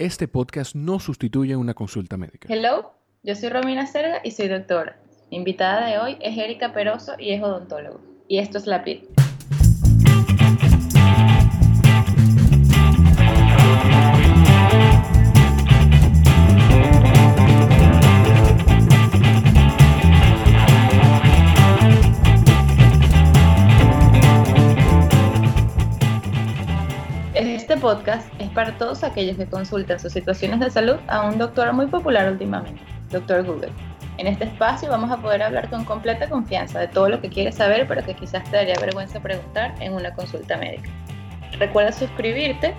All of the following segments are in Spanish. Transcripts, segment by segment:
Este podcast no sustituye una consulta médica. Hello, yo soy Romina Serga y soy doctora. Mi invitada de hoy es Erika Peroso y es odontólogo. Y esto es La PIL. Este podcast para todos aquellos que consultan sus situaciones de salud a un doctor muy popular últimamente, Doctor Google. En este espacio vamos a poder hablar con completa confianza de todo lo que quieres saber, pero que quizás te daría vergüenza preguntar en una consulta médica. Recuerda suscribirte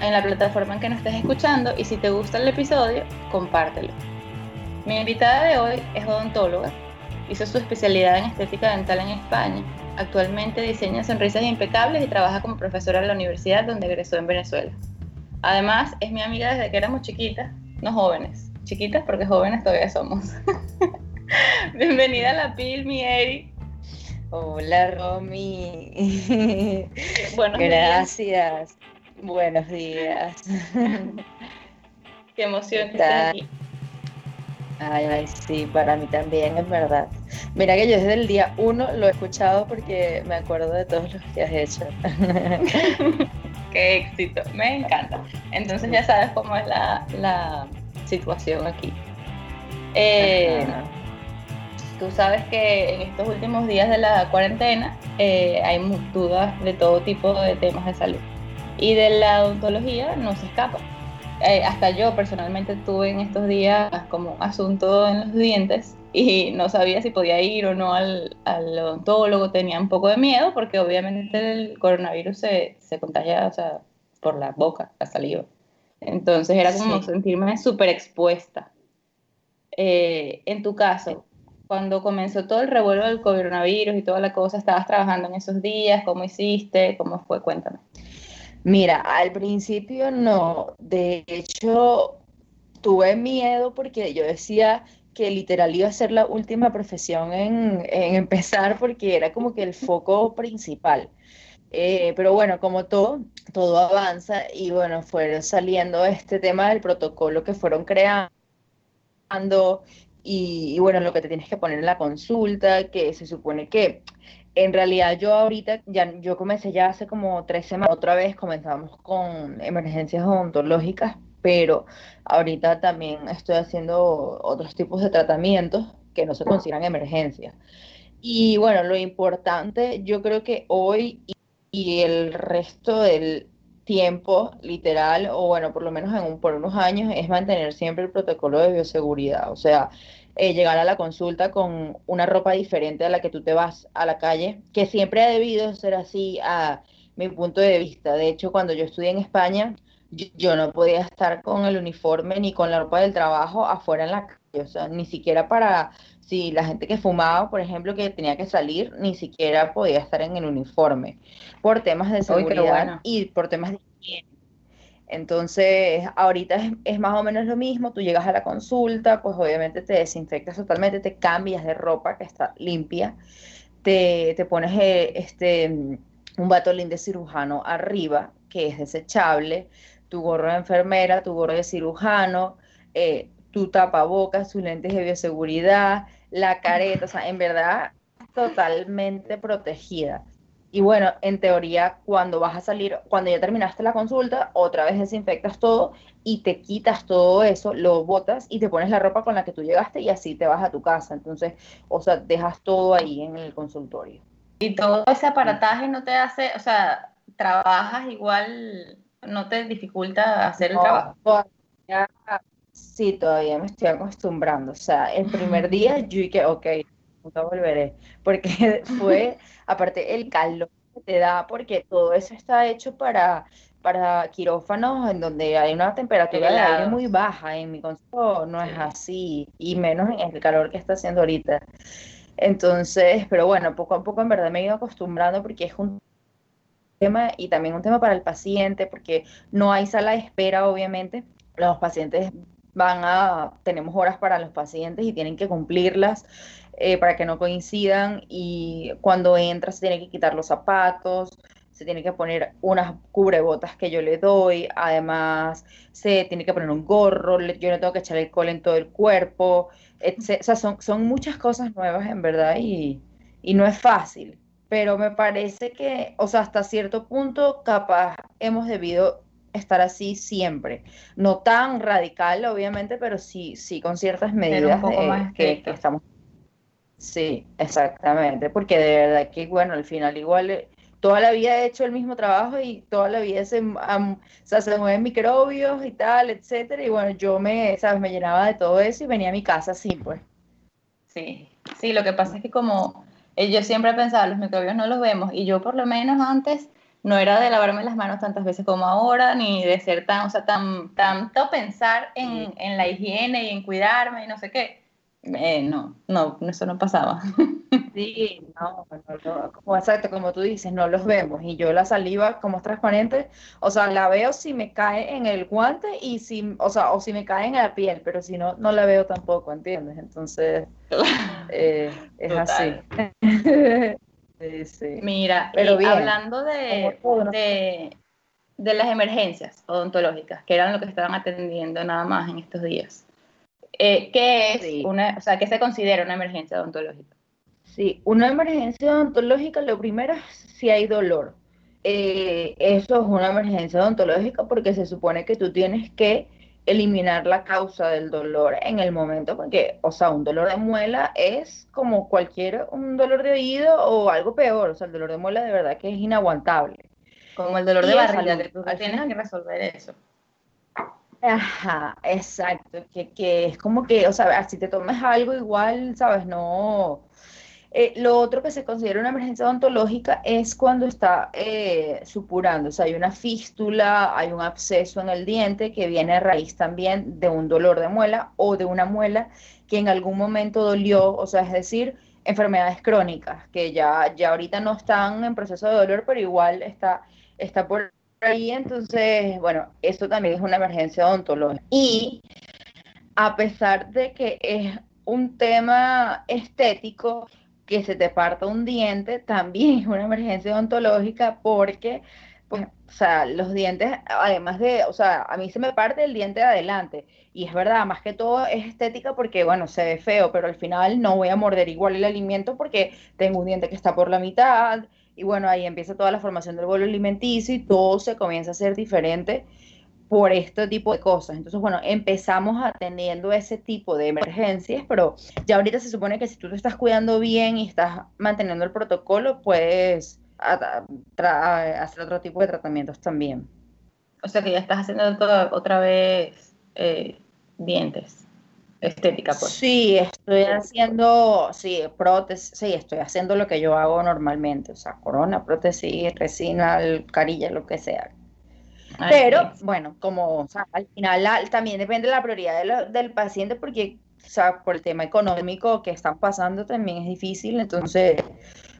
en la plataforma en que nos estés escuchando y si te gusta el episodio, compártelo. Mi invitada de hoy es odontóloga, hizo su especialidad en estética dental en España Actualmente diseña sonrisas impecables y trabaja como profesora en la universidad donde egresó en Venezuela. Además, es mi amiga desde que éramos chiquitas, no jóvenes, chiquitas porque jóvenes todavía somos. Bienvenida a la PIL, mi Eri. Hola, Romy. Buenos Gracias. Buenos días. Qué emoción que aquí. Ay, ay, sí, para mí también, es verdad. Mira que yo desde el día uno lo he escuchado porque me acuerdo de todos los que has hecho. Qué éxito, me encanta. Entonces ya sabes cómo es la, situación aquí. Eh, tú sabes que en estos últimos días de la cuarentena eh, hay dudas de todo tipo de temas de salud. Y de la odontología no se escapa. Eh, hasta yo personalmente tuve en estos días como asunto en los dientes y no sabía si podía ir o no al, odontólogo, tenía un poco de miedo porque obviamente el coronavirus se, se contagia o sea, por la boca, la saliva. Entonces era como sentirme súper expuesta. Eh, en tu caso, cuando comenzó todo el revuelo del coronavirus y toda la cosa, ¿estabas trabajando en esos días? ¿Cómo hiciste? ¿Cómo fue? Cuéntame. Mira, al principio no. De hecho, tuve miedo porque yo decía que literal iba a ser la última profesión en, empezar porque era como que el foco principal. Eh, pero bueno, como todo, todo avanza y bueno, fueron saliendo este tema del protocolo que fueron creando y, y, bueno, lo que te tienes que poner en la consulta, que se supone que en realidad yo ahorita, ya yo comencé ya hace como tres semanas, otra vez comenzamos con emergencias odontológicas, pero ahorita también estoy haciendo otros tipos de tratamientos que no se consideran emergencias. Y bueno, lo importante, yo creo que hoy y, el resto del tiempo, literal, o bueno, por lo menos en un, por unos años, es mantener siempre el protocolo de bioseguridad. O sea, eh, llegar a la consulta con una ropa diferente a la que tú te vas a la calle, que siempre ha debido ser así a mi punto de vista. De hecho, cuando yo estudié en España, yo, no podía estar con el uniforme ni con la ropa del trabajo afuera en la calle, o sea, ni siquiera para, si la gente que fumaba, por ejemplo, que tenía que salir, ni siquiera podía estar en el uniforme, por temas de seguridad y por temas de higiene. Entonces, ahorita es, más o menos lo mismo, tú llegas a la consulta, pues obviamente te desinfectas totalmente, te cambias de ropa que está limpia, te, pones eh, este, un batolín de cirujano arriba, que es desechable, tu gorro de enfermera, tu gorro de cirujano, eh, tu tapabocas, tus lentes de bioseguridad, la careta, o sea, en verdad totalmente protegida. Y bueno, en teoría, cuando vas a salir, cuando ya terminaste la consulta, otra vez desinfectas todo y te quitas todo eso, lo botas y te pones la ropa con la que tú llegaste y así te vas a tu casa. Entonces, o sea, dejas todo ahí en el consultorio. Y todo ese aparataje no te hace, o sea, trabajas igual, no te dificulta hacer el trabajo. sí, todavía me estoy acostumbrando. O sea, el primer día yo dije, ok, nunca volveré, porque fue, aparte, el calor que te da, porque todo eso está hecho para, para quirófanos en donde hay una temperatura de aire muy baja, en mi consultorio no es así, y menos en el calor que está haciendo ahorita. Entonces, pero bueno, poco a poco en verdad me he ido acostumbrando porque es un tema y también un tema para el paciente, porque no hay sala de espera, obviamente. Los pacientes van a, tenemos horas para los pacientes y tienen que cumplirlas. Eh, para que no coincidan y cuando entras se tiene que quitar los zapatos, se tiene que poner unas cubrebotas que yo le doy, además se tiene que poner un gorro, yo no tengo que echar el alcohol en todo el cuerpo, o sea, son, son muchas cosas nuevas en verdad y, y no es fácil, pero me parece que, o sea, hasta cierto punto capaz hemos debido estar así siempre. No tan radical, obviamente, pero sí, sí con ciertas medidas que, que, estamos. Sí, exactamente, porque de verdad que, bueno, al final igual eh, toda la vida he hecho el mismo trabajo y toda la vida se, se mueven microbios y tal, etcétera, y bueno, yo me, sabes, me llenaba de todo eso y venía a mi casa así, pues. Sí, sí, lo que pasa es que como eh, yo siempre he pensado, los microbios no los vemos, y yo por lo menos antes no era de lavarme las manos tantas veces como ahora, ni de ser tan, o sea, tan, tanto pensar en, en la higiene y en cuidarme y no sé qué. Eh, no, no, eso no pasaba. Sí, no, no, como, exacto, como tú dices, no los vemos. Y yo la saliva, como es transparente, o sea, la veo si me cae en el guante y si, o sea, o si me cae en la piel, pero si no, no la veo tampoco, ¿entiendes? Entonces, eh, es así. Mira, pero hablando de, de, de las emergencias odontológicas, que eran lo que estaban atendiendo nada más en estos días. Eh, ¿Qué es una, o sea, qué se considera una emergencia odontológica? Sí, una emergencia odontológica, lo primero es si hay dolor. Eh, eso es una emergencia odontológica porque se supone que tú tienes que eliminar la causa del dolor en el momento, porque, o sea, un dolor de muela es como cualquier, un dolor de oído o algo peor, o sea, el dolor de muela de verdad que es inaguantable. Como el dolor de barriga, tú tienes que resolver eso. Ajá, exacto, que, que es como que, o sea, si te tomas algo igual, sabes, no, eh, lo otro que se considera una emergencia odontológica es cuando está eh, supurando, o sea, hay una fístula, hay un absceso en el diente que viene a raíz también de un dolor de muela o de una muela que en algún momento dolió, o sea, es decir, enfermedades crónicas que ya, ya ahorita no están en proceso de dolor, pero igual está, está por ahí, entonces, bueno, esto también es una emergencia odontológica. Y a pesar de que es un tema estético, que se te parta un diente también es una emergencia odontológica porque, pues, o sea, los dientes, además de, o sea, a mí se me parte el diente de adelante. Y es verdad, más que todo es estética porque, bueno, se ve feo, pero al final no voy a morder igual el alimento porque tengo un diente que está por la mitad. Y bueno, ahí empieza toda la formación del bolo alimenticio y todo se comienza a ser diferente por este tipo de cosas. Entonces, bueno, empezamos atendiendo ese tipo de emergencias, pero ya ahorita se supone que si tú te estás cuidando bien y estás manteniendo el protocolo, puedes hacer otro tipo de tratamientos también. O sea que ya estás haciendo otra vez eh, dientes, estética, pues. Sí, estoy haciendo, sí, prótesis, sí, estoy haciendo lo que yo hago normalmente, o sea, corona, prótesis, resina, carilla, lo que sea. Pero bueno, como al final también depende de la prioridad del paciente porque o sea, por el tema económico que están pasando también es difícil, entonces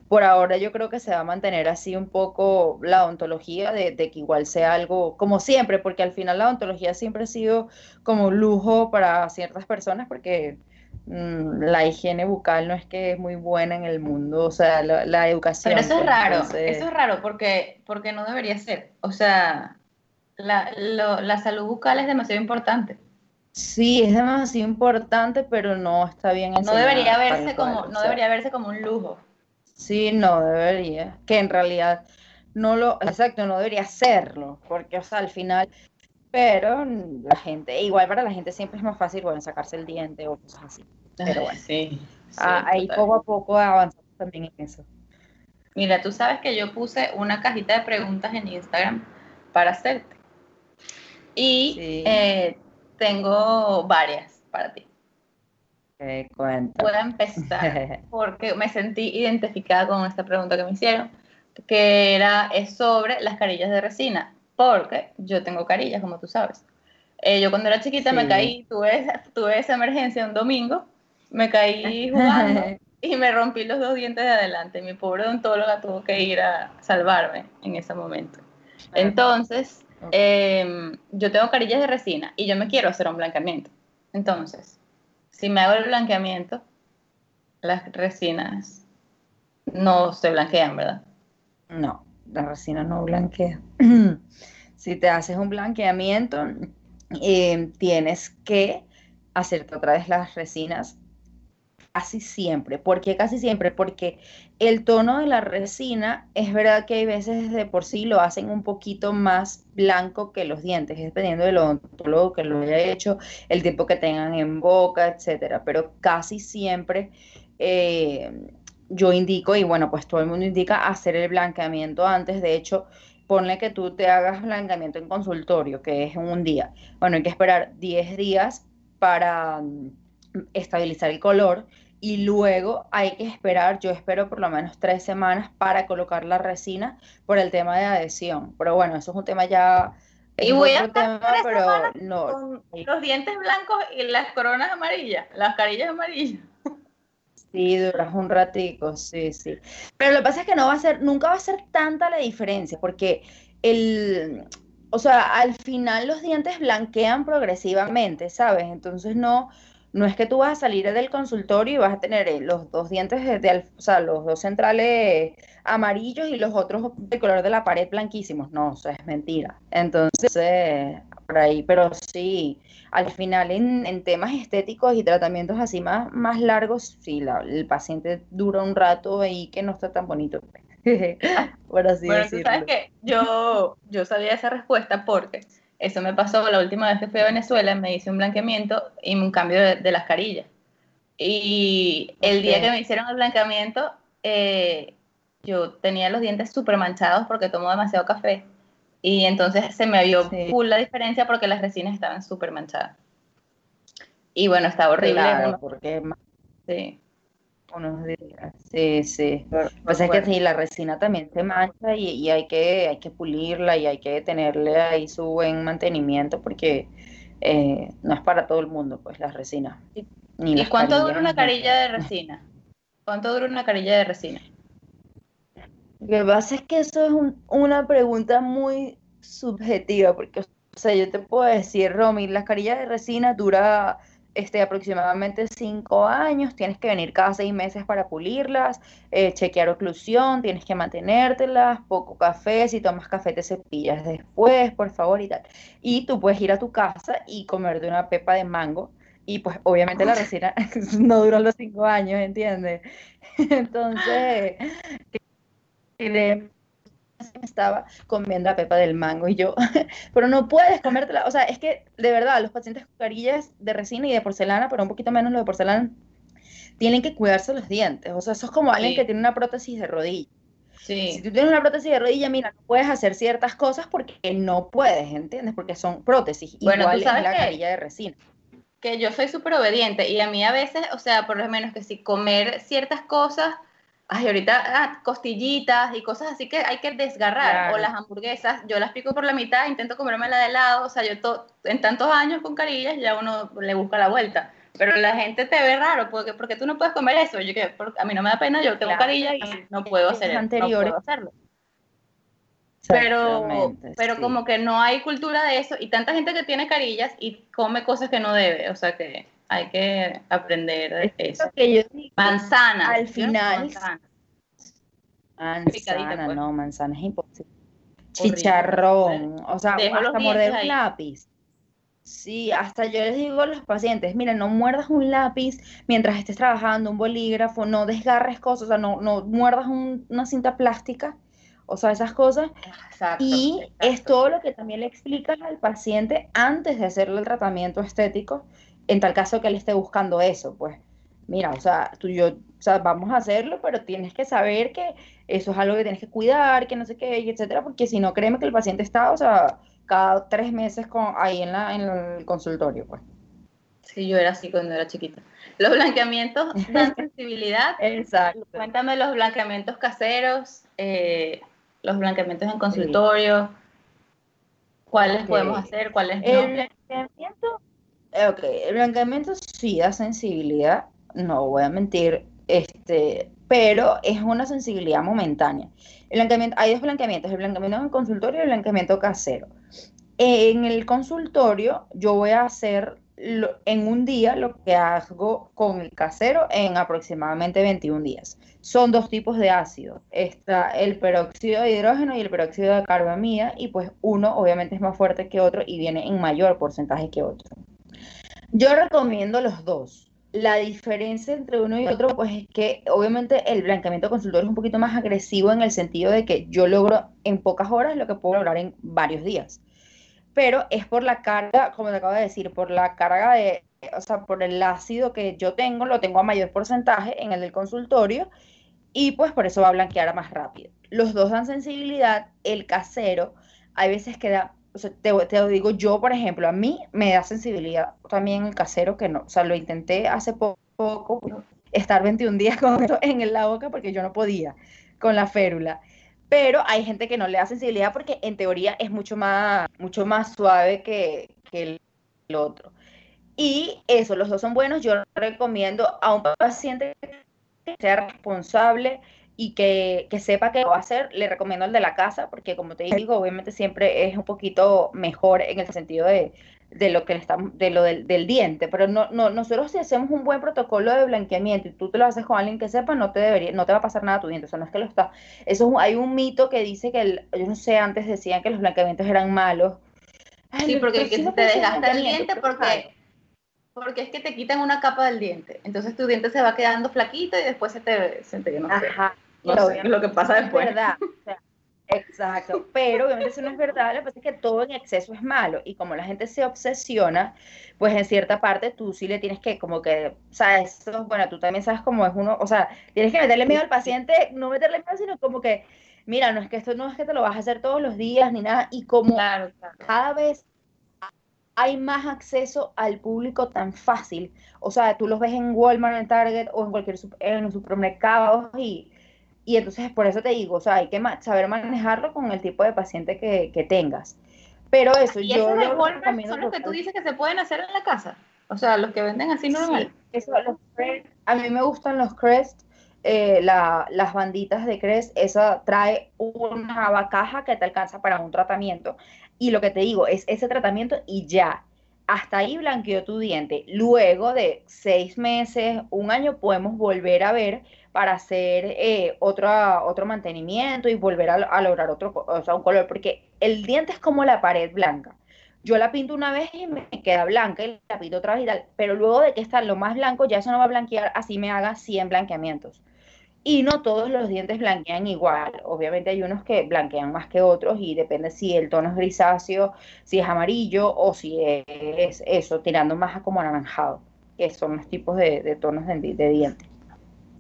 por ahora yo creo que se va a mantener así un poco la odontología de, que igual sea algo como siempre, porque al final la odontología siempre ha sido como un lujo para ciertas personas porque mm, la higiene bucal no es que es muy buena en el mundo, o sea, la, educación. Pero eso es pues, raro, eso es raro porque, porque no debería ser, o sea, la, la salud bucal es demasiado importante. Sí, es demasiado importante, pero no está bien No debería verse como, no debería verse como un lujo. Sí, no debería. Que en realidad no lo, exacto, no debería serlo, porque o sea, al final, pero la gente, igual para la gente siempre es más fácil, bueno, sacarse el diente o cosas así. Pero bueno, sí, ah, ahí poco a poco avanzamos también en eso. Mira, tú sabes que yo puse una cajita de preguntas en Instagram para hacerte. Y eh, tengo varias para ti. Eh, Voy a empezar porque me sentí identificada con esta pregunta que me hicieron, que era es sobre las carillas de resina, porque yo tengo carillas, como tú sabes. Eh, yo cuando era chiquita me caí, tuve, tuve esa emergencia un domingo, me caí jugando y me rompí los dos dientes de adelante. Mi pobre odontóloga tuvo que ir a salvarme en ese momento. Entonces, Em, yo tengo carillas de resina y yo me quiero hacer un blanqueamiento. Entonces, si me hago el blanqueamiento, las resinas no se blanquean, ¿verdad? No, la resina no blanquea. si te haces un blanqueamiento, eh, tienes que hacerte otra vez las resinas casi siempre. ¿Por qué casi siempre? Porque el tono de la resina es verdad que hay veces de por sí lo hacen un poquito más blanco que los dientes, dependiendo del odontólogo que lo haya hecho, el tiempo que tengan en boca, etcétera. Pero casi siempre eh, yo indico, y bueno, pues todo el mundo indica hacer el blanqueamiento antes. De hecho, ponle que tú te hagas blanqueamiento en consultorio, que es un día. Bueno, hay que esperar 10 días para mm, estabilizar el color y luego hay que esperar, yo espero por lo menos tres semanas para colocar la resina por el tema de adhesión. Pero bueno, eso es un tema ya... Y voy a tema, pero no. Con los dientes blancos y las coronas amarillas, las carillas amarillas. Sí, duras un ratico, sí, sí. Pero lo que pasa es que no va a ser, nunca va a ser tanta la diferencia, porque el, o sea, al final los dientes blanquean progresivamente, ¿sabes? Entonces no, no es que tú vas a salir del consultorio y vas a tener eh, los dos dientes, de, o sea, los dos centrales amarillos y los otros de color de la pared blanquísimos. No, eso es mentira. Entonces, por ahí, pero sí, al final en, temas estéticos y tratamientos así más, más largos, sí, el paciente dura un rato ahí que no está tan bonito. por así bueno, tú sabes que yo, yo sabía esa respuesta porque eso me pasó la última vez que fui a Venezuela, me hice un blanqueamiento y un cambio de, las carillas. Y el día que me hicieron el blanqueamiento, eh, yo tenía los dientes súper manchados porque tomo demasiado café. Y entonces se me vio full la diferencia porque las resinas estaban súper manchadas. Y bueno, estaba horrible. Claro, porque sí unos días. Sí, sí. Pues es que sí, la resina también se mancha y, hay, que, hay que pulirla y hay que tenerle ahí su buen mantenimiento porque eh, no es para todo el mundo, pues, la resina. ¿Y cuánto dura una carilla de resina? ¿Cuánto dura una carilla de resina? Lo que pasa es que eso es una pregunta muy subjetiva, porque, o sea, yo te puedo decir, Romy, la carilla de resina dura este, aproximadamente cinco años, tienes que venir cada seis meses para pulirlas, eh, chequear oclusión, tienes que mantenértelas, poco café, si tomas café te cepillas después, por favor y tal. Y tú puedes ir a tu casa y comer de una pepa de mango y pues obviamente la resina no dura los cinco años, ¿entiendes? Entonces, estaba comiendo la pepa del mango y yo, pero no puedes comértela, o sea, es que de verdad los pacientes con carillas de resina y de porcelana, pero un poquito menos los de porcelana, tienen que cuidarse los dientes, o sea, eso es como alguien que tiene una prótesis de rodilla. Sí. Si tú tienes una prótesis de rodilla, mira, no puedes hacer ciertas cosas porque no puedes, ¿entiendes? Porque son prótesis, bueno, igual la carilla de resina que yo soy súper obediente y a mí a veces, o sea, por lo menos que si comer ciertas cosas ay, ahorita ah, costillitas y cosas así que hay que desgarrar, o las hamburguesas, yo las pico por la mitad, intento comerme la de lado, o sea, yo en tantos años con carillas ya uno le busca la vuelta, pero la gente te ve raro, porque, porque tú no puedes comer eso, yo que a mí no me da pena, yo tengo carillas y no puedo, hacer, no puedo hacerlo. Pero, pero como que no hay cultura de eso y tanta gente que tiene carillas y come cosas que no debe, o sea que hay que aprender de eso. manzana. Al final. Manzana, pues. no, manzana es imposible. Chicharrón, o sea, hasta morder un lápiz. Sí, hasta yo les digo a los pacientes, mira, no muerdas un lápiz mientras estés trabajando, un bolígrafo, no desgarres cosas, o sea, no, no muerdas una cinta plástica, o sea, esas cosas. y es todo lo que también le explicas al paciente antes de hacerle el tratamiento estético, en tal caso que él esté buscando eso, pues, mira, o sea, tú yo, o sea, vamos a hacerlo, pero tienes que saber que eso es algo que tienes que cuidar, que no sé qué, etcétera, porque si no, créeme que el paciente está, o sea, cada tres meses con, ahí en, la, en el consultorio, pues. Sí, yo era así cuando era chiquita. Los blanqueamientos dan sensibilidad. Exacto. Cuéntame los blanqueamientos caseros, eh, los blanqueamientos en consultorio, cuáles podemos hacer, cuáles no. El Ok, el blanqueamiento sí da sensibilidad, no voy a mentir, este, pero es una sensibilidad momentánea. El blanqueamiento, hay dos blanqueamientos, el blanqueamiento en consultorio y el blanqueamiento casero. En el consultorio yo voy a hacer en un día lo que hago con el casero en aproximadamente 21 días. Son dos tipos de ácido. Está el peróxido de hidrógeno y el peróxido de carbamida y pues uno obviamente es más fuerte que otro y viene en mayor porcentaje que otro. Yo recomiendo los dos. La diferencia entre uno y otro, pues es que obviamente el blanqueamiento consultorio es un poquito más agresivo en el sentido de que yo logro en pocas horas lo que puedo lograr en varios días. Pero es por la carga, como te acabo de decir, por la carga de, o sea, por el ácido que yo tengo, lo tengo a mayor porcentaje en el del consultorio y pues por eso va a blanquear más rápido. Los dos dan sensibilidad, el casero, hay veces que da te, te, digo yo, por ejemplo, a mí me da sensibilidad también el casero que no, o sea, lo intenté hace poco, estar 21 días con esto en la boca porque yo no podía con la férula. Pero hay gente que no le da sensibilidad porque en teoría es mucho más, mucho más suave que, que el otro. Y eso, los dos son buenos. Yo recomiendo a un paciente que sea responsable y que, sepa que va a hacer, le recomiendo el de la casa, porque como te digo, obviamente siempre es un poquito mejor en el sentido de, lo que le estamos, de lo del, diente, pero no, no, nosotros si hacemos un buen protocolo de blanqueamiento y tú te lo haces con alguien que sepa, no te debería, no te va a pasar nada a tu diente, o sea, no es que lo está, eso hay un mito que dice que, el, yo no sé, antes decían que los blanqueamientos eran malos. sí, porque que se te desgasta el diente porque porque es que te quitan una capa del diente. Entonces tu diente se va quedando flaquito y después se te, se te no Ajá lo que pasa después. Es verdad. exacto. Pero obviamente eso no es verdad. Lo que pasa es que todo en exceso es malo. Y como la gente se obsesiona, pues en cierta parte tú sí le tienes que, como que, sabes, eso, bueno, tú también sabes cómo es uno, o sea, tienes que meterle miedo al paciente, no meterle miedo, sino como que, mira, no es que esto no es que te lo vas a hacer todos los días ni nada. Y como cada vez hay más acceso al público tan fácil. O sea, tú los ves en Walmart, en Target o en cualquier en los supermercados y y entonces por eso te digo, o sea, hay que saber manejarlo con el tipo de paciente que, tengas. Pero eso, ¿Y yo lo recomiendo. ¿Son los que tú dices que se pueden hacer en la casa? O sea, los que venden así normal. eso, a mí me gustan los Crest, eh, las banditas de Crest, esa trae una caja que te alcanza para un tratamiento. Y lo que te digo es ese tratamiento y ya. Hasta ahí blanqueó tu diente. Luego de seis meses, un año, podemos volver a ver para hacer eh, otro, otro mantenimiento y volver a, lograr otro o sea, un color, porque el diente es como la pared blanca. Yo la pinto una vez y me queda blanca y la pinto otra vez y tal, pero luego de que está lo más blanco, ya eso no va a blanquear, así me haga 100 blanqueamientos. Y no todos los dientes blanquean igual. Obviamente hay unos que blanquean más que otros y depende si el tono es grisáceo, si es amarillo o si es eso, tirando más a como anaranjado, que son los tipos de, tonos de, de dientes.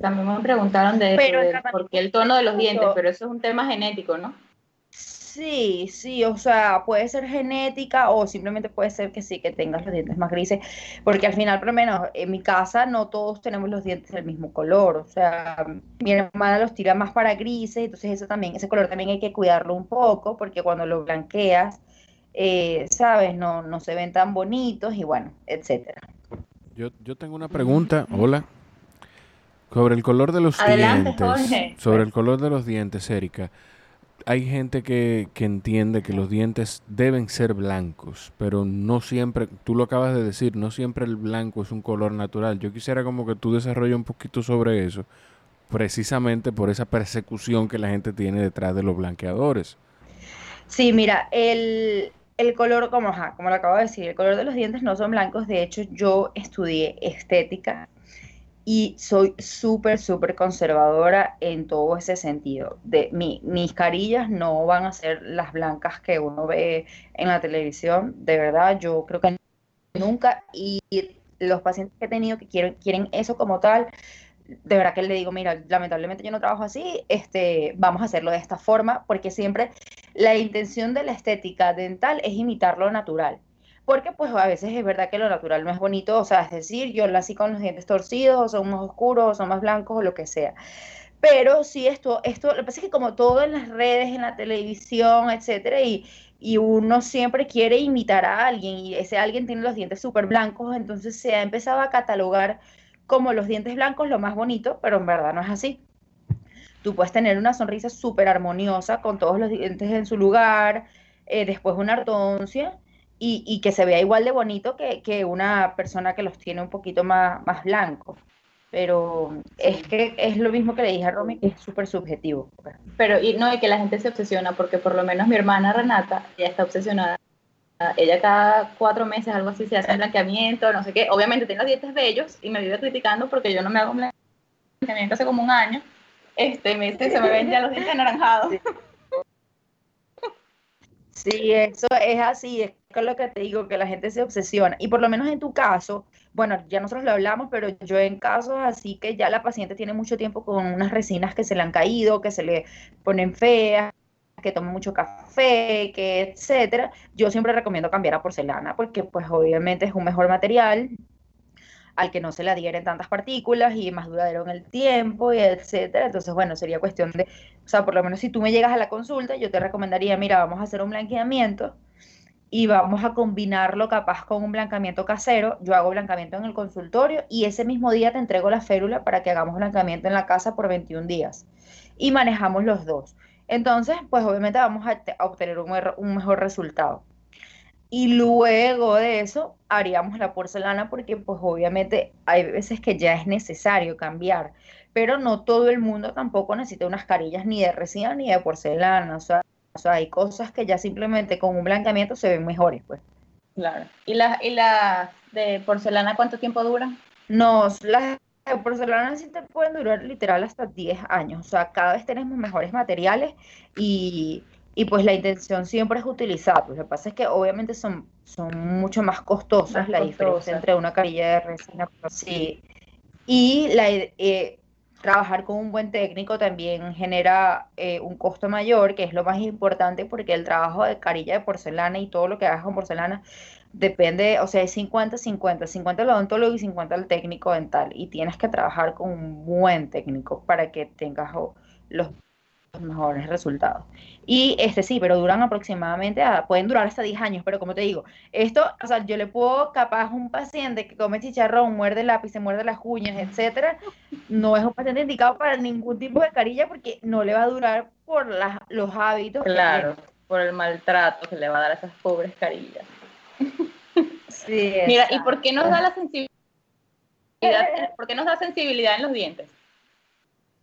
También me preguntaron de, por qué el tono de los dientes, pero eso es un tema genético, ¿no? Sí, sí, o sea, puede ser genética o simplemente puede ser que sí, que tengas los dientes más grises, porque al final, por lo menos en mi casa, no todos tenemos los dientes del mismo color, o sea, mi hermana los tira más para grises, entonces eso también, ese color también hay que cuidarlo un poco, porque cuando lo blanqueas, eh, sabes, no, no se ven tan bonitos y bueno, etcétera. Yo, yo tengo una pregunta, hola, sobre el color de los dientes. Sobre el color de los dientes, Erika. Hay gente que, que, entiende que los dientes deben ser blancos, pero no siempre, tú lo acabas de decir, no siempre el blanco es un color natural. Yo quisiera como que tú desarrolles un poquito sobre eso, precisamente por esa persecución que la gente tiene detrás de los blanqueadores. Sí, mira, el, el color, como, como lo acabo de decir, el color de los dientes no son blancos. De hecho, yo estudié estética y soy súper, súper conservadora en todo ese sentido. De, mi, mis carillas no van a ser las blancas que uno ve en la televisión, de verdad, yo creo que nunca, y los pacientes que he tenido que quieren, quieren eso como tal, de verdad que le digo, mira, lamentablemente yo no trabajo así, este, vamos a hacerlo de esta forma, porque siempre la intención de la estética dental es imitar lo natural porque pues a veces es verdad que lo natural no es bonito, o sea, es decir, yo nací con los dientes torcidos, o son más oscuros, o son más blancos, o lo que sea. Pero sí, esto, esto, lo que pasa es que como todo en las redes, en la televisión, etcétera, y, y uno siempre quiere imitar a alguien, y ese alguien tiene los dientes súper blancos, entonces se ha empezado a catalogar como los dientes blancos lo más bonito, pero en verdad no es así. Tú puedes tener una sonrisa súper armoniosa con todos los dientes en su lugar, eh, después una ortodoncia y, que se vea igual de bonito que, una persona que los tiene un poquito más, más blancos. Pero es que es lo mismo que le dije a Romy, que es súper subjetivo. Pero y no, y que la gente se obsesiona, porque por lo menos mi hermana Renata, ya está obsesionada. Ella cada cuatro meses, algo así, se hace blanqueamiento, no sé qué. Obviamente tiene los dientes bellos y me vive criticando porque yo no me hago blanqueamiento hace como un año. Este, me dice, se me ven ya los dientes anaranjados. Sí, eso es así, es lo que te digo, que la gente se obsesiona. Y por lo menos en tu caso, bueno, ya nosotros lo hablamos, pero yo en casos así que ya la paciente tiene mucho tiempo con unas resinas que se le han caído, que se le ponen feas, que toma mucho café, que etcétera, yo siempre recomiendo cambiar a porcelana porque pues obviamente es un mejor material, al que no se le adhieren tantas partículas y más duradero en el tiempo, y etcétera. Entonces, bueno, sería cuestión de, o sea, por lo menos si tú me llegas a la consulta, yo te recomendaría, mira, vamos a hacer un blanqueamiento y vamos a combinarlo capaz con un blanqueamiento casero. Yo hago blanqueamiento en el consultorio y ese mismo día te entrego la férula para que hagamos blanqueamiento en la casa por 21 días. Y manejamos los dos. Entonces, pues obviamente vamos a, obtener un mejor resultado. Y luego de eso haríamos la porcelana porque pues obviamente hay veces que ya es necesario cambiar, pero no todo el mundo tampoco necesita unas carillas ni de resina ni de porcelana, o sea, hay cosas que ya simplemente con un blanqueamiento se ven mejores, pues. Claro. ¿Y las y la de porcelana cuánto tiempo duran? No, las de porcelana sí te pueden durar literal hasta 10 años, o sea, cada vez tenemos mejores materiales y y pues la intención siempre es utilizar. Pues lo que pasa es que obviamente son, son mucho más costosas la diferencia entre una carilla de resina. Sí. Y la, eh, trabajar con un buen técnico también genera eh, un costo mayor, que es lo más importante porque el trabajo de carilla de porcelana y todo lo que hagas con porcelana depende, o sea, es 50-50, 50 el odontólogo y 50 el técnico dental. Y tienes que trabajar con un buen técnico para que tengas los mejores resultados. Y este sí, pero duran aproximadamente, pueden durar hasta 10 años, pero como te digo, esto, o sea, yo le puedo capaz un paciente que come chicharrón, muerde el lápiz, se muerde las uñas, etcétera, no es un paciente indicado para ningún tipo de carilla porque no le va a durar por los hábitos. Claro, por el maltrato que le va a dar a esas pobres carillas. Sí, Mira, ¿y por qué nos da la sensibilidad? ¿Por qué nos da sensibilidad en los dientes?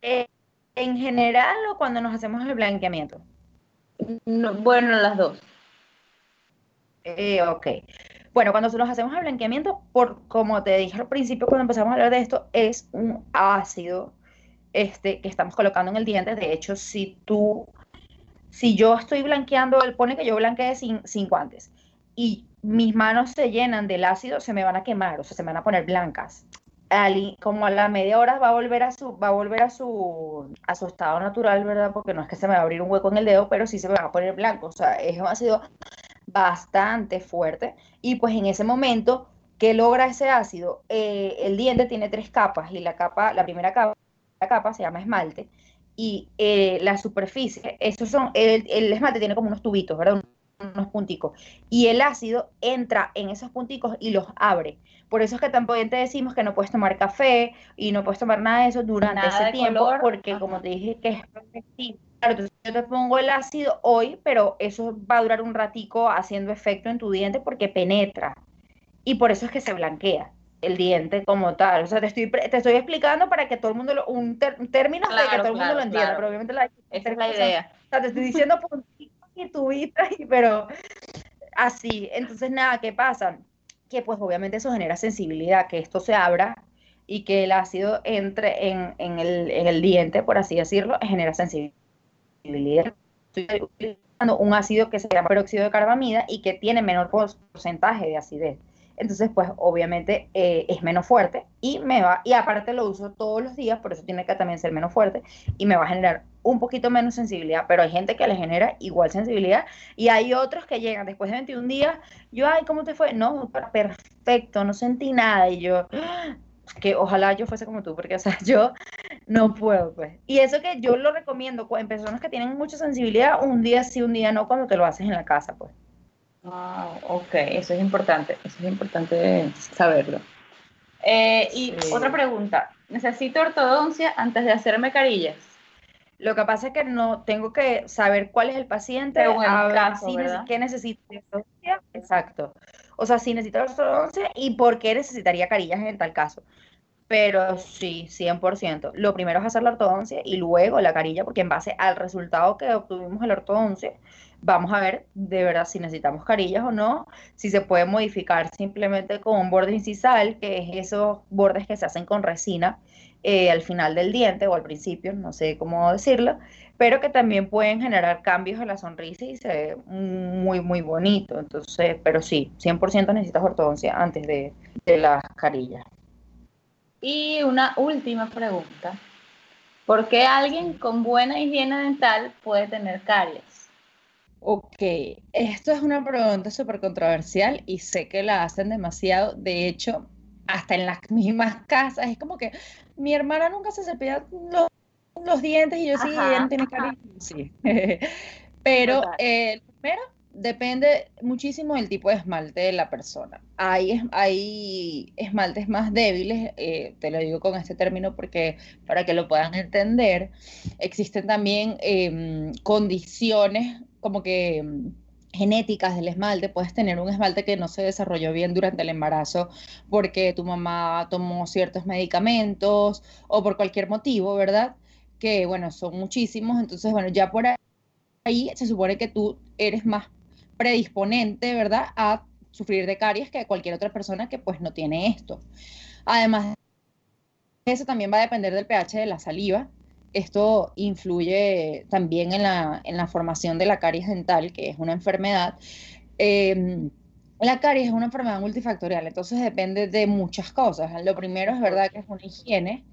Eh, en general o cuando nos hacemos el blanqueamiento? bueno, las dos. Eh, ok. Bueno, cuando nos hacemos el blanqueamiento, por como te dije al principio cuando empezamos a hablar de esto, es un ácido este, que estamos colocando en el diente. De hecho, si tú, si yo estoy blanqueando, él pone que yo blanquee sin, sin guantes y mis manos se llenan del ácido, se me van a quemar, o sea, se me van a poner blancas como a la media hora va a volver a su va a volver a su a su estado natural, ¿verdad? Porque no es que se me va a abrir un hueco en el dedo, pero sí se me va a poner blanco, o sea, es un ácido bastante fuerte y pues en ese momento que logra ese ácido, eh, el diente tiene tres capas y la capa, la primera capa, la capa se llama esmalte y eh, la superficie, esos son, el, el esmalte tiene como unos tubitos, ¿verdad? Unos punticos. Y el ácido entra en esos punticos y los abre. Por eso es que también te decimos que no puedes tomar café y no puedes tomar nada de eso durante ese tiempo, porque como te dije que es Claro, entonces yo te pongo el ácido hoy, pero eso va a durar un ratico haciendo efecto en tu diente porque penetra. Y por eso es que se blanquea el diente como tal. O sea, te estoy, te estoy explicando para que todo el mundo lo, un término de que todo el mundo lo entienda, pero obviamente la, esa es la idea. O sea, te estoy diciendo y tu vida, pero así. Entonces, nada, ¿qué pasa? Que pues obviamente eso genera sensibilidad, que esto se abra y que el ácido entre en, en, el, en el diente, por así decirlo, genera sensibilidad. Estoy utilizando un ácido que se llama peróxido de carbamida y que tiene menor porcentaje de acidez. Entonces, pues obviamente eh, es menos fuerte y me va, y aparte lo uso todos los días, por eso tiene que también ser menos fuerte y me va a generar un poquito menos sensibilidad, pero hay gente que le genera igual sensibilidad y hay otros que llegan después de 21 días, yo, ay, ¿cómo te fue? No, perfecto, no sentí nada y yo, que ojalá yo fuese como tú, porque, o sea, yo no puedo, pues. Y eso que yo lo recomiendo en personas que tienen mucha sensibilidad, un día sí, un día no, cuando te lo haces en la casa, pues. Ah, ok, eso es importante, eso es importante saberlo. Eh, y otra pregunta, ¿necesito ortodoncia antes de hacerme carillas? Lo que pasa es que no tengo que saber cuál es el paciente, a ver qué necesita ortodoncia, exacto. O sea, si necesita ortodoncia y por qué necesitaría carillas en tal caso. Pero sí, 100%. Lo primero es hacer la ortodoncia y luego la carilla, porque en base al resultado que obtuvimos en la ortodoncia, vamos a ver de verdad si necesitamos carillas o no, si se puede modificar simplemente con un borde incisal, que es esos bordes que se hacen con resina eh, al final del diente o al principio, no sé cómo decirlo, pero que también pueden generar cambios en la sonrisa y se ve muy, muy bonito. Entonces, pero sí, 100% necesitas ortodoncia antes de, de las carillas. Y una última pregunta. ¿Por qué alguien con buena higiene dental puede tener caries? Ok, esto es una pregunta súper controversial y sé que la hacen demasiado. De hecho, hasta en las mismas casas, es como que mi hermana nunca se cepilla los, dientes y yo sí, ella no tiene cariño. Sí. Pero eh, primero depende muchísimo del tipo de esmalte de la persona. Hay, hay esmaltes más débiles, eh, te lo digo con este término porque para que lo puedan entender, existen también em, condiciones como que mm, genéticas del esmalte, puedes tener un esmalte que no se desarrolló bien durante el embarazo porque tu mamá tomó ciertos medicamentos o por cualquier motivo, ¿verdad? Que bueno, son muchísimos, entonces bueno, ya por ahí se supone que tú eres más predisponente, ¿verdad? A sufrir de caries que cualquier otra persona que pues no tiene esto. Además, eso también va a depender del pH de la saliva, esto influye también en la, formación de la caries dental, que es una enfermedad. Em, la caries es una enfermedad multifactorial, entonces depende de muchas cosas. Lo primero es verdad que es una higiene,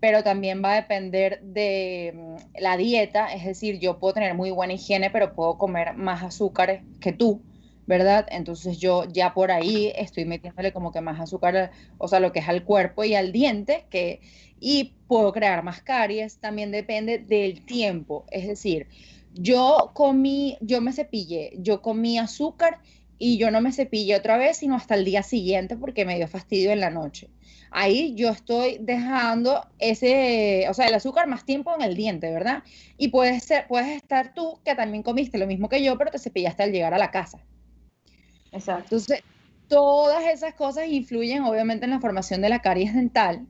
pero también va a depender de mm, la dieta, es decir, yo puedo tener muy buena higiene, pero puedo comer más azúcares que tú. ¿Verdad? Entonces yo ya por ahí estoy metiéndole como que más azúcar, o sea, lo que es al cuerpo y al diente, que, y puedo crear más caries, también depende del tiempo, es decir, yo comí, yo me cepillé, yo comí azúcar y yo no me cepillé otra vez, sino hasta el día siguiente porque me dio fastidio en la noche. Ahí yo estoy dejando ese, o sea, el azúcar más tiempo en el diente, ¿verdad? Y puedes ser, puedes estar tú que también comiste lo mismo que yo, pero te cepillaste al llegar a la casa. Exacto. Entonces, todas esas cosas influyen obviamente en la formación de la caries dental.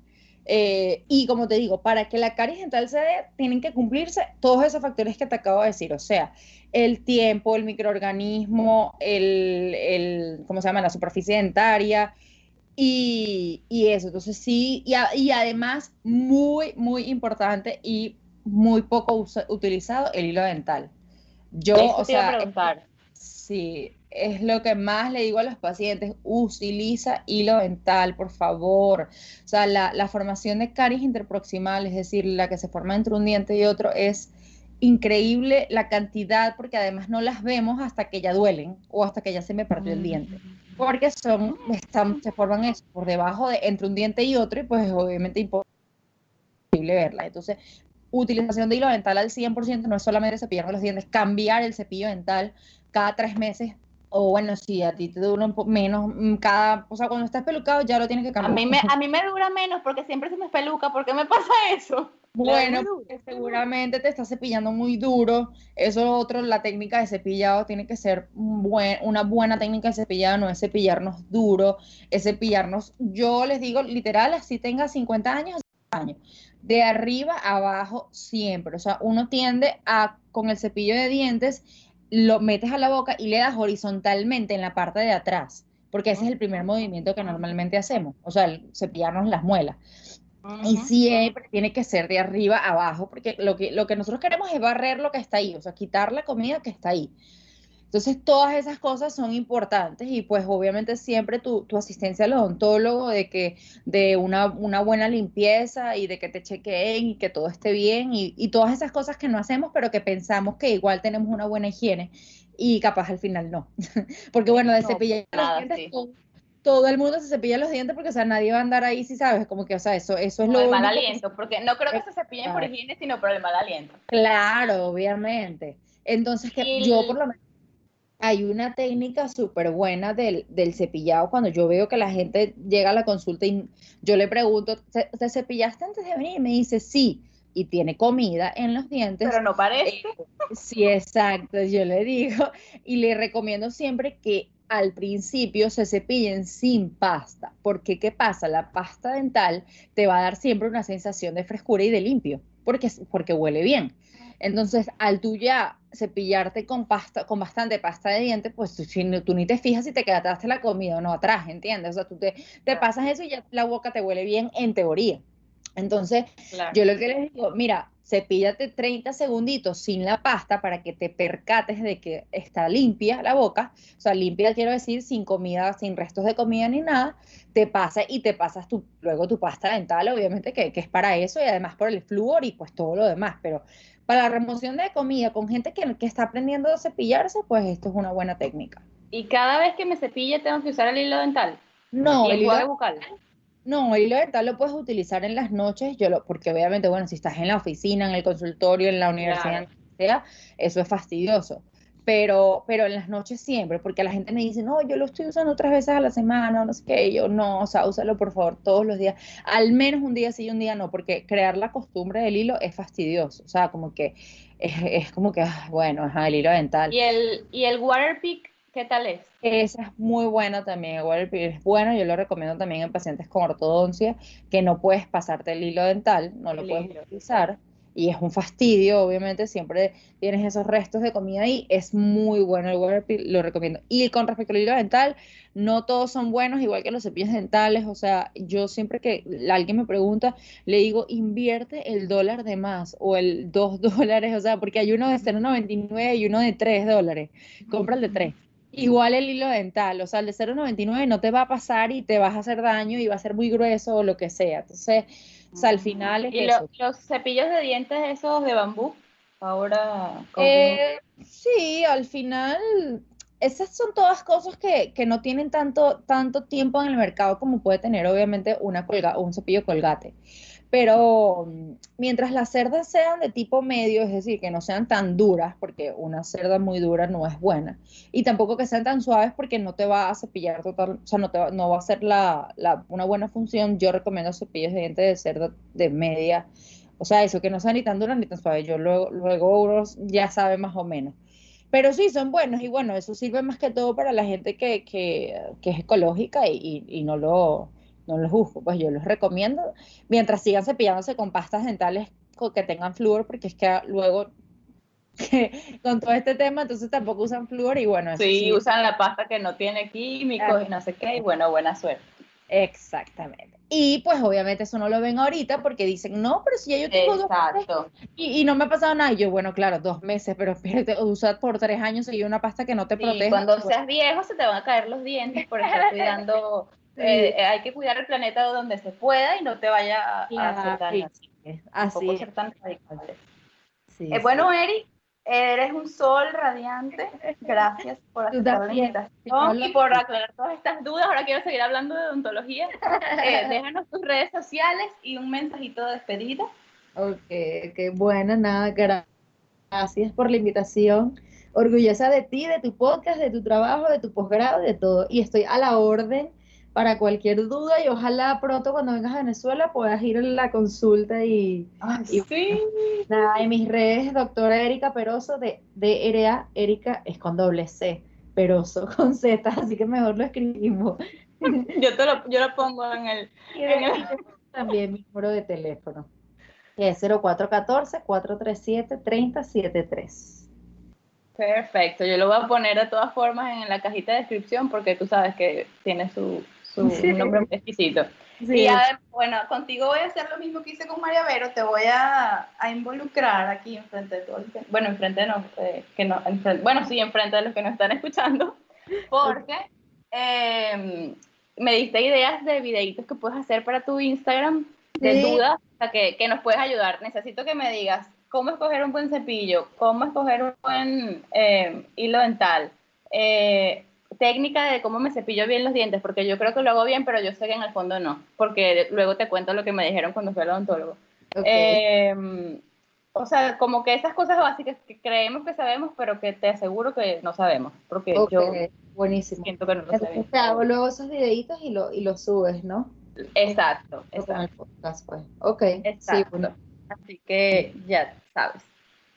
Eh, y como te digo, para que la caries dental se dé, tienen que cumplirse todos esos factores que te acabo de decir, o sea, el tiempo, el microorganismo, el, el ¿cómo se llama? La superficie dentaria y, y eso. Entonces sí, y, y, además muy, muy importante y muy poco utilizado el hilo dental. Yo, o sea, preguntar. Sí, es lo que más le digo a los pacientes, utiliza hilo dental, por favor. O sea, la, formación de caries interproximal, es decir, la que se forma entre un diente y otro, es increíble la cantidad, porque además no las vemos hasta que ya duelen o hasta que ya se me partió el diente. Porque son, están, se forman eso, por debajo de entre un diente y otro, y pues es obviamente imposible verla. Entonces, utilización de hilo dental al 100% no es solamente cepillar los dientes, cambiar el cepillo dental cada tres meses o bueno, si a ti te dura un poco menos, mm, cada, o sea, cuando estás pelucado ya lo tienes que cambiar. A mí me, a mí me dura menos porque siempre se me peluca, ¿por qué me pasa eso? Bueno, seguramente te estás cepillando muy duro. Eso otro, la técnica de cepillado tiene que ser buen, una buena técnica de cepillado, no es cepillarnos duro, es cepillarnos, yo les digo literal, así tenga 50 años, años, de arriba a abajo siempre. O sea, uno tiende a, con el cepillo de dientes, lo metes a la boca y le das horizontalmente en la parte de atrás, porque ese es el primer movimiento que normalmente hacemos, o sea, cepillarnos las muelas. Y siempre tiene que ser de arriba a abajo, porque lo que, lo que nosotros queremos es barrer lo que está ahí, o sea, quitar la comida que está ahí. Entonces, todas esas cosas son importantes y pues obviamente siempre tu, tu asistencia al odontólogo de que de una, una, buena limpieza y de que te chequeen y que todo esté bien y, y, todas esas cosas que no hacemos pero que pensamos que igual tenemos una buena higiene y capaz al final no. porque bueno, de cepillar los dientes todo, el mundo se cepilla los dientes porque o sea, nadie va a andar ahí si sabes, como que o sea, eso, eso es lo... El mal aliento, porque no creo que se cepillen por higiene, sino por el mal aliento. Claro, obviamente. Entonces, que yo por lo menos hay una técnica súper buena del, cepillado cuando yo veo que la gente llega a la consulta y yo le pregunto, ¿te, cepillaste antes de venir? Y me dice, sí, y tiene comida en los dientes. Pero no parece. Eh, sí, exacto, yo le digo y le recomiendo siempre que al principio se cepillen sin pasta, porque ¿qué pasa? La pasta dental te va a dar siempre una sensación de frescura y de limpio, porque, porque huele bien. Entonces, al tú ya cepillarte con pasta, con bastante pasta de dientes, pues tú, tú ni te fijas si te quedaste la comida o no atrás, ¿entiendes? O sea, tú te, te pasas eso y ya la boca te huele bien en teoría. Entonces, yo lo que les digo, mira, cepíllate 30 segunditos sin la pasta para que te percates de que está limpia la boca, o sea, limpia quiero decir sin comida, sin restos de comida ni nada, te pasa y te pasas tu, luego tu pasta dental, obviamente que, que, es para eso y además por el flúor y pues todo lo demás, pero para la remoción de comida con gente que, que está aprendiendo a cepillarse, pues esto es una buena técnica. ¿Y cada vez que me cepille tengo que usar el hilo dental? No, el hilo bucal. No, el hilo dental lo puedes utilizar en las noches, yo lo, porque obviamente, bueno, si estás en la oficina, en el consultorio, en la universidad, sea, eso es fastidioso. Pero, pero en las noches siempre, porque la gente me dice, no, yo lo estoy usando otras veces a la semana, no sé qué, yo no, o sea, úsalo por favor todos los días, al menos un día sí y un día no, porque crear la costumbre del hilo es fastidioso, o sea, como que es, como que, ah, bueno, es el hilo dental. ¿Y el, y el Waterpik ¿Qué tal es? Esa es muy buena también, igual es bueno, yo lo recomiendo también en pacientes con ortodoncia, que no puedes pasarte el hilo dental, no lo puedes utilizar, y es un fastidio, obviamente, siempre tienes esos restos de comida ahí, es muy bueno el Waterpik, lo recomiendo. Y con respecto al hilo dental, no todos son buenos, igual que los cepillos dentales, o sea, yo siempre que alguien me pregunta, le digo, invierte el dólar de más o el dos dólares, o sea, porque hay uno de 0,99 y uno de 3 dólares, compra el de 3 Igual el hilo dental, o sea, el de 0,99 no te va a pasar y te vas a hacer daño y va a ser muy grueso o lo que sea. Entonces, o sea, al final es ¿Y los cepillos de dientes esos de bambú? Ahora... Eh, sí, al final, esas son todas cosas que, que, no tienen tanto, tanto tiempo en el mercado como puede tener obviamente una colga, un cepillo colgate. Pero mm, mientras las cerdas sean de tipo medio, es decir, que no sean tan duras, porque una cerda muy dura no es buena, y tampoco que sean tan suaves porque no te va a cepillar total, o sea, no, te va, no va a ser la, la, una buena función, yo recomiendo cepillos de dientes de cerda de media, o sea, eso, que no sean ni tan duras ni tan suaves, yo luego, luego ya sabe más o menos. Pero sí, son buenos y bueno, eso sirve más que todo para la gente que, que, que es ecológica y, y no lo no los juzgo, pues yo los recomiendo mientras sigan cepillándose con pastas dentales que tengan flúor, porque es que luego con todo este tema, entonces tampoco usan flúor y bueno. sí, usan la pasta que no tiene químicos y no sé qué, y bueno, buena suerte. Exactamente. Y pues obviamente eso no lo ven ahorita porque dicen, no, pero si ya yo tengo dos meses y, y, no me ha pasado nada. Y yo, bueno, claro, dos meses, pero espérate, usar por tres años y una pasta que no te protege. Cuando seas viejo se te van a caer los dientes por estar cuidando eh, eh, hay que cuidar el planeta donde se pueda y no te vaya a, hacer daño. Así, es. ser tan eh, bueno, Eri, eres un sol radiante. Gracias por aceptar la invitación y por aclarar todas estas dudas. Ahora quiero seguir hablando de odontología. déjanos tus redes sociales y un mensajito de despedida. Ok, qué buena, nada, gracias por la invitación. Orgullosa de ti, de tu podcast, de tu trabajo, de tu posgrado, de todo. Y estoy a la orden para cualquier duda y ojalá pronto cuando vengas a Venezuela puedas ir a la consulta y, sí. nada, en mis redes doctora Erika Peroso de DRA Erika es con doble C, Peroso con Z, así que mejor lo escribimos. Yo te lo, yo lo pongo en el, también mi número de teléfono. Que es 0414-437-3073. Perfecto, yo lo voy a poner de todas formas en la cajita de descripción porque tú sabes que tiene su, un nombre exquisito. Y bueno, contigo voy a hacer lo mismo que hice con María Vero, te voy a, a involucrar aquí enfrente de todo el bueno, enfrente no, eh, que no, bueno, sí, enfrente de los que nos están escuchando, porque em, me diste ideas de videitos que puedes hacer para tu Instagram, de dudas, o sea, que, que nos puedes ayudar. Necesito que me digas cómo escoger un buen cepillo, cómo escoger un buen em, hilo dental, eh, técnica de cómo me cepillo bien los dientes, porque yo creo que lo hago bien, pero yo sé que en el fondo no, porque luego te cuento lo que me dijeron cuando fui al odontólogo. Em, o sea, como que esas cosas básicas que creemos que sabemos, pero que te aseguro que no sabemos, porque yo Buenísimo. siento que no lo sé. hago luego esos videitos y lo, y lo subes, ¿no? Exacto, exacto. podcast, pues. Ok, exacto. Así que ya sabes.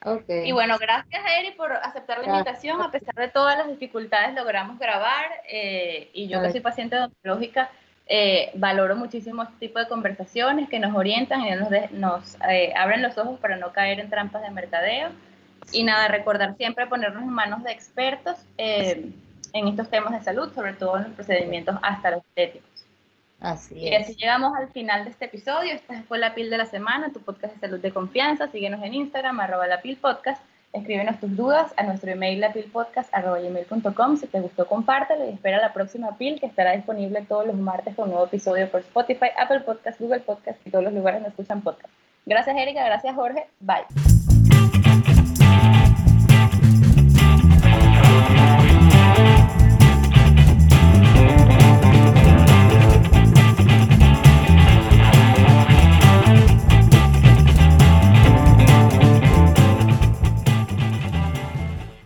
Okay. Y bueno, gracias Eri por aceptar la invitación. A pesar de todas las dificultades logramos grabar eh, y yo que soy paciente odontológica eh, valoro muchísimo este tipo de conversaciones que nos orientan y nos, nos eh, abren los ojos para no caer en trampas de mercadeo. Y nada, recordar siempre ponernos en manos de expertos en estos temas de salud, sobre todo en los procedimientos hasta los estéticos. Así y así llegamos al final de este episodio. Esta fue La Pil de la Semana, tu podcast de salud de confianza. Síguenos en Instagram, arroba la Pil Podcast. Escríbenos tus dudas a nuestro email lapilpodcast.com. Si te gustó, compártelo y espera la próxima pil que estará disponible todos los martes con un nuevo episodio por Spotify, Apple Podcast, Google Podcast y todos los lugares donde escuchan podcast. Gracias, Erika. Gracias, Jorge. Bye.